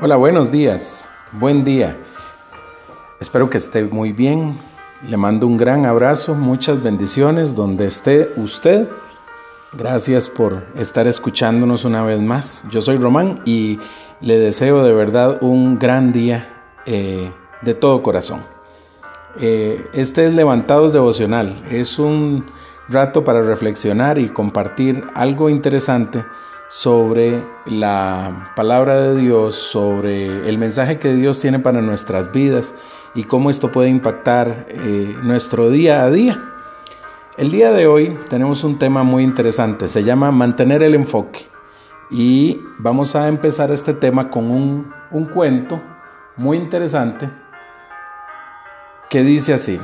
Hola, buenos días. Buen día. Espero que esté muy bien. Le mando un gran abrazo, muchas bendiciones donde esté usted. Gracias por estar escuchándonos una vez más. Yo soy Román y le deseo de verdad un gran día eh, de todo corazón. Eh, este es Levantados Devocional. Es un rato para reflexionar y compartir algo interesante sobre la palabra de Dios, sobre el mensaje que Dios tiene para nuestras vidas y cómo esto puede impactar eh, nuestro día a día. El día de hoy tenemos un tema muy interesante, se llama mantener el enfoque y vamos a empezar este tema con un, un cuento muy interesante que dice así.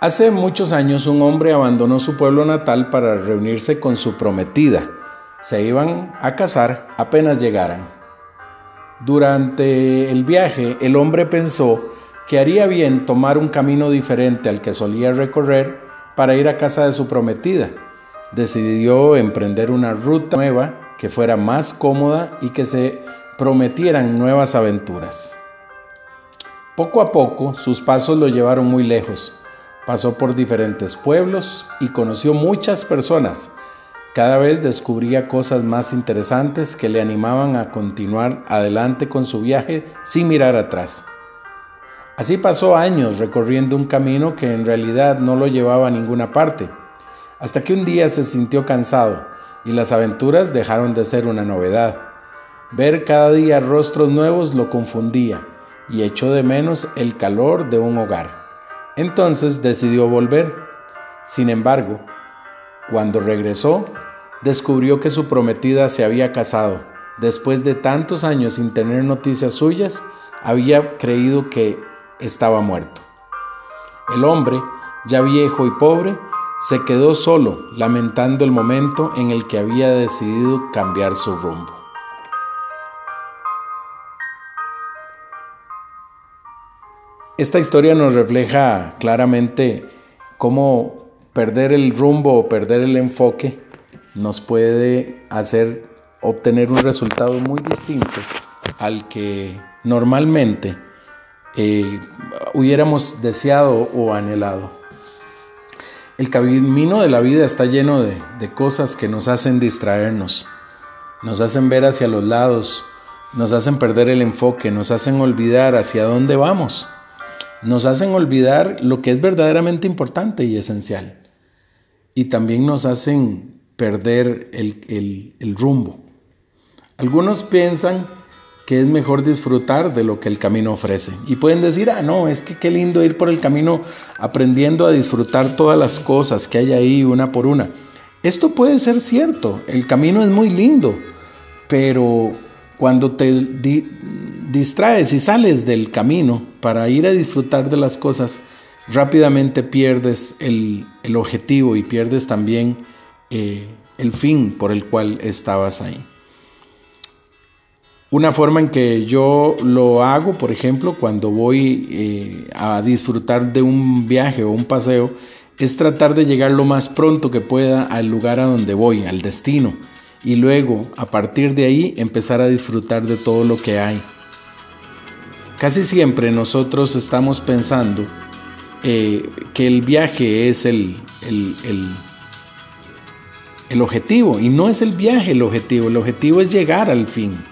Hace muchos años un hombre abandonó su pueblo natal para reunirse con su prometida se iban a casar apenas llegaran. Durante el viaje, el hombre pensó que haría bien tomar un camino diferente al que solía recorrer para ir a casa de su prometida. Decidió emprender una ruta nueva que fuera más cómoda y que se prometieran nuevas aventuras. Poco a poco sus pasos lo llevaron muy lejos. Pasó por diferentes pueblos y conoció muchas personas cada vez descubría cosas más interesantes que le animaban a continuar adelante con su viaje sin mirar atrás. Así pasó años recorriendo un camino que en realidad no lo llevaba a ninguna parte, hasta que un día se sintió cansado y las aventuras dejaron de ser una novedad. Ver cada día rostros nuevos lo confundía y echó de menos el calor de un hogar. Entonces decidió volver. Sin embargo, cuando regresó, descubrió que su prometida se había casado. Después de tantos años sin tener noticias suyas, había creído que estaba muerto. El hombre, ya viejo y pobre, se quedó solo, lamentando el momento en el que había decidido cambiar su rumbo. Esta historia nos refleja claramente cómo perder el rumbo o perder el enfoque nos puede hacer obtener un resultado muy distinto al que normalmente eh, hubiéramos deseado o anhelado. El camino de la vida está lleno de, de cosas que nos hacen distraernos, nos hacen ver hacia los lados, nos hacen perder el enfoque, nos hacen olvidar hacia dónde vamos, nos hacen olvidar lo que es verdaderamente importante y esencial y también nos hacen perder el, rumbo. Algunos piensan que es mejor disfrutar de lo que el camino ofrece. Y pueden decir, ah, no, es que qué lindo ir por el camino aprendiendo a disfrutar todas las cosas que hay ahí una por una. Esto puede ser cierto, el camino es muy lindo, pero cuando te distraes y sales del camino para ir a disfrutar de las cosas, rápidamente pierdes el, objetivo y pierdes también eh, el fin por el cual estabas ahí. Una forma en que yo lo hago, por ejemplo, cuando voy eh, a disfrutar de un viaje o un paseo, es tratar de llegar lo más pronto que pueda al lugar a donde voy, al destino, y luego, a partir de ahí, empezar a disfrutar de todo lo que hay. Casi siempre nosotros estamos pensando eh, que el viaje es el, el, el, objetivo y no es el viaje el objetivo, el objetivo es llegar al fin.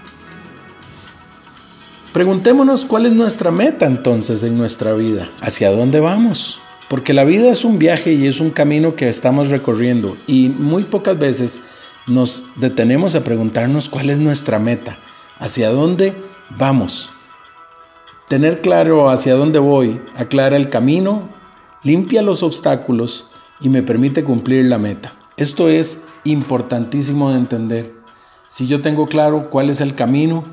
Preguntémonos cuál es nuestra meta entonces en nuestra vida, hacia dónde vamos, porque la vida es un viaje y es un camino que estamos recorriendo y muy pocas veces nos detenemos a preguntarnos cuál es nuestra meta, hacia dónde vamos. Tener claro hacia dónde voy aclara el camino, limpia los obstáculos y me permite cumplir la meta. Esto es importantísimo de entender. Si yo tengo claro cuál es el camino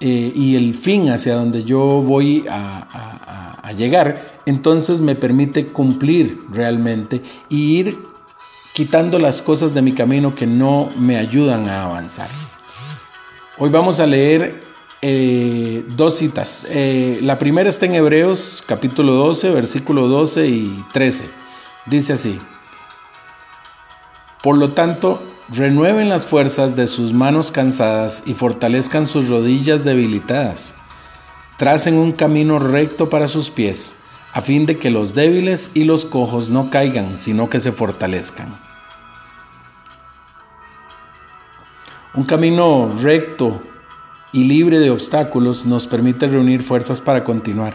eh, y el fin hacia donde yo voy a, a llegar, entonces me permite cumplir realmente y ir quitando las cosas de mi camino que no me ayudan a avanzar. Hoy vamos a leer eh, dos citas. Eh, la primera está en Hebreos capítulo 12, versículo 12 y 13. Dice así, por lo tanto, renueven las fuerzas de sus manos cansadas y fortalezcan sus rodillas debilitadas. Tracen un camino recto para sus pies, a fin de que los débiles y los cojos no caigan, sino que se fortalezcan. Un camino recto y libre de obstáculos nos permite reunir fuerzas para continuar.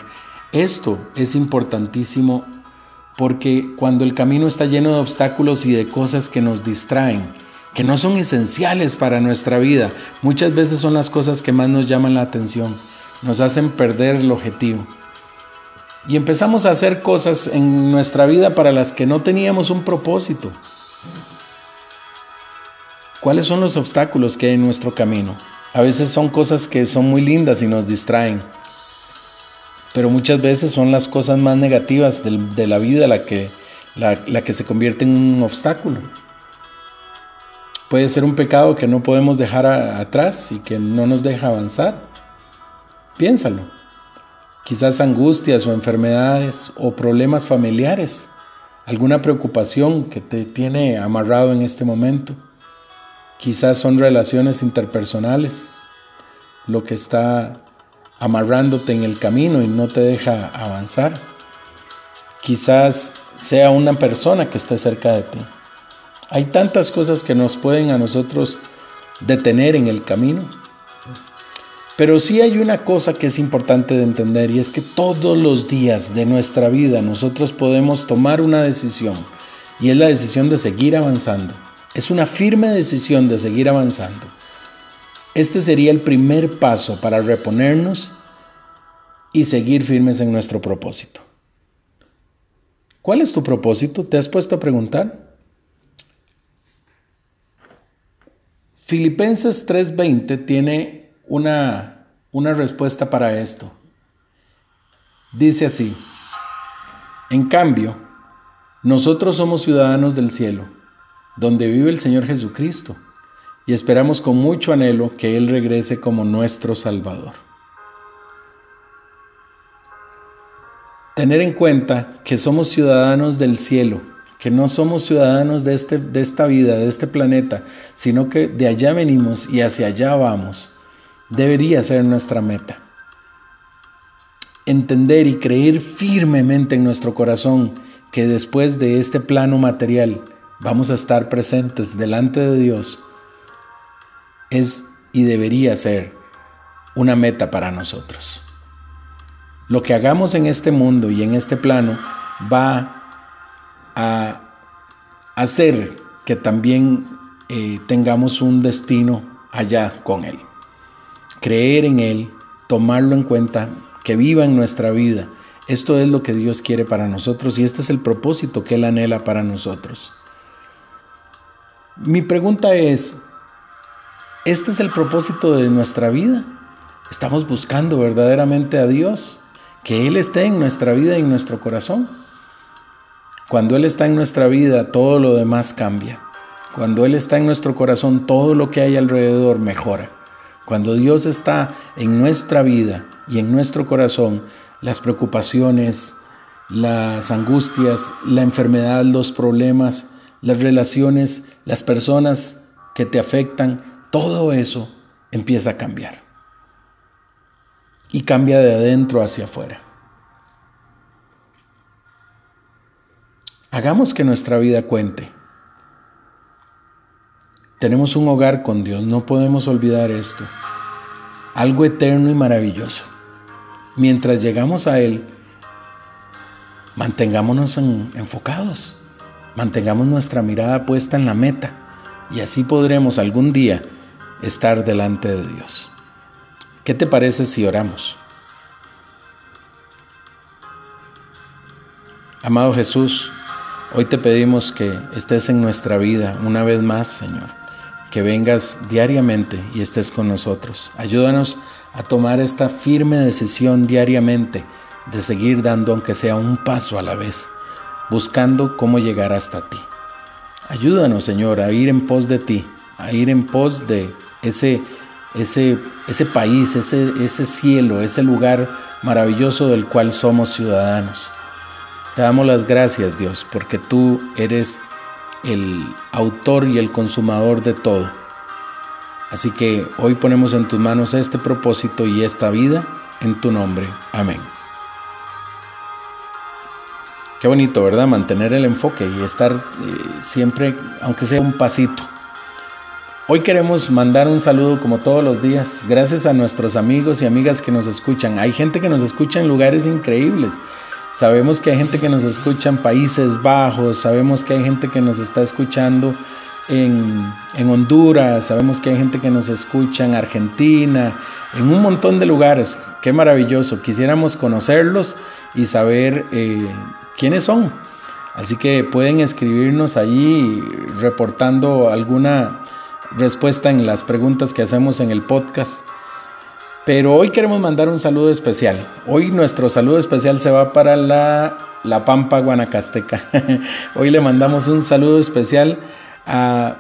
Esto es importantísimo porque cuando el camino está lleno de obstáculos y de cosas que nos distraen, que no son esenciales para nuestra vida, muchas veces son las cosas que más nos llaman la atención, nos hacen perder el objetivo. Y empezamos a hacer cosas en nuestra vida para las que no teníamos un propósito. ¿Cuáles son los obstáculos que hay en nuestro camino? A veces son cosas que son muy lindas y nos distraen pero muchas veces son las cosas más negativas de, la vida la que, la, que se convierte en un obstáculo. Puede ser un pecado que no podemos dejar atrás y que no nos deja avanzar. Piénsalo. Quizás angustias o enfermedades o problemas familiares. Alguna preocupación que te tiene amarrado en este momento. Quizás son relaciones interpersonales. Lo que está amarrándote en el camino y no te deja avanzar. Quizás sea una persona que esté cerca de ti. Hay tantas cosas que nos pueden a nosotros detener en el camino. Pero sí hay una cosa que es importante de entender y es que todos los días de nuestra vida nosotros podemos tomar una decisión y es la decisión de seguir avanzando. Es una firme decisión de seguir avanzando. Este sería el primer paso para reponernos y seguir firmes en nuestro propósito. ¿Cuál es tu propósito? ¿Te has puesto a preguntar? Filipenses 3:20 tiene una, una respuesta para esto. Dice así, en cambio, nosotros somos ciudadanos del cielo, donde vive el Señor Jesucristo y esperamos con mucho anhelo que Él regrese como nuestro Salvador. Tener en cuenta que somos ciudadanos del cielo, que no somos ciudadanos de, este, de esta vida, de este planeta, sino que de allá venimos y hacia allá vamos, debería ser nuestra meta. Entender y creer firmemente en nuestro corazón que después de este plano material vamos a estar presentes delante de Dios es y debería ser una meta para nosotros. Lo que hagamos en este mundo y en este plano va a hacer que también eh, tengamos un destino allá con Él. Creer en Él, tomarlo en cuenta, que viva en nuestra vida. Esto es lo que Dios quiere para nosotros y este es el propósito que Él anhela para nosotros. Mi pregunta es, este es el propósito de nuestra vida. ¿Estamos buscando verdaderamente a Dios? Que Él esté en nuestra vida y en nuestro corazón. Cuando Él está en nuestra vida, todo lo demás cambia. Cuando Él está en nuestro corazón, todo lo que hay alrededor mejora. Cuando Dios está en nuestra vida y en nuestro corazón, las preocupaciones, las angustias, la enfermedad, los problemas, las relaciones, las personas que te afectan, todo eso empieza a cambiar. Y cambia de adentro hacia afuera. Hagamos que nuestra vida cuente. Tenemos un hogar con Dios, no podemos olvidar esto. Algo eterno y maravilloso. Mientras llegamos a Él, mantengámonos enfocados, mantengamos nuestra mirada puesta en la meta y así podremos algún día estar delante de Dios. ¿Qué te parece si oramos? Amado Jesús, hoy te pedimos que estés en nuestra vida una vez más, Señor, que vengas diariamente y estés con nosotros. Ayúdanos a tomar esta firme decisión diariamente de seguir dando aunque sea un paso a la vez, buscando cómo llegar hasta ti. Ayúdanos, Señor, a ir en pos de ti, a ir en pos de ese, ese, ese país, ese, ese cielo, ese lugar maravilloso del cual somos ciudadanos. Te damos las gracias, Dios, porque tú eres el autor y el consumador de todo. Así que hoy ponemos en tus manos este propósito y esta vida en tu nombre. Amén. Qué bonito, ¿verdad? Mantener el enfoque y estar eh, siempre, aunque sea un pasito. Hoy queremos mandar un saludo como todos los días, gracias a nuestros amigos y amigas que nos escuchan. Hay gente que nos escucha en lugares increíbles. Sabemos que hay gente que nos escucha en Países Bajos, sabemos que hay gente que nos está escuchando en, en, Honduras, sabemos que hay gente que nos escucha en Argentina, en un montón de lugares. Qué maravilloso. Quisiéramos conocerlos y saber eh, quiénes son. Así que pueden escribirnos allí reportando alguna respuesta en las preguntas que hacemos en el podcast. Pero hoy queremos mandar un saludo especial. Hoy nuestro saludo especial se va para la, la Pampa Guanacasteca. hoy le mandamos un saludo especial a,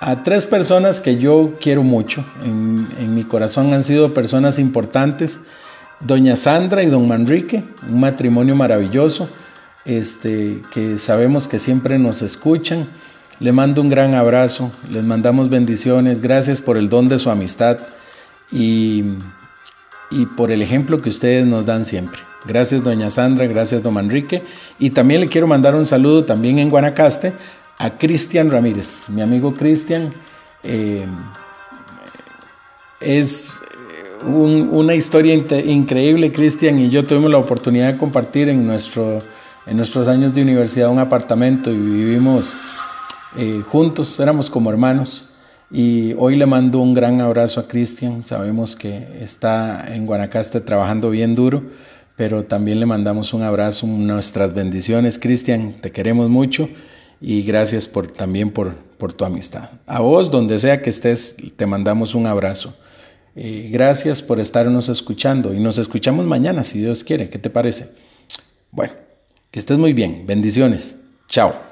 a tres personas que yo quiero mucho. En, en, mi corazón han sido personas importantes. Doña Sandra y don Manrique, un matrimonio maravilloso, este, que sabemos que siempre nos escuchan. Le mando un gran abrazo, les mandamos bendiciones, gracias por el don de su amistad y, y por el ejemplo que ustedes nos dan siempre. Gracias doña Sandra, gracias don Manrique y también le quiero mandar un saludo también en Guanacaste a Cristian Ramírez, mi amigo Cristian. Eh, es una historia increíble, Cristian y yo tuvimos la oportunidad de compartir en, nuestro, en nuestros años de universidad un apartamento y vivimos eh, juntos, éramos como hermanos. Y hoy le mando un gran abrazo a Cristian, sabemos que está en Guanacaste trabajando bien duro, pero también le mandamos un abrazo, nuestras bendiciones. Cristian, te queremos mucho y gracias por, también por, por tu amistad. A vos, donde sea que estés, te mandamos un abrazo. Gracias por estarnos escuchando y nos escuchamos mañana, si Dios quiere. ¿Qué te parece? Bueno, que estés muy bien. Bendiciones. Chao.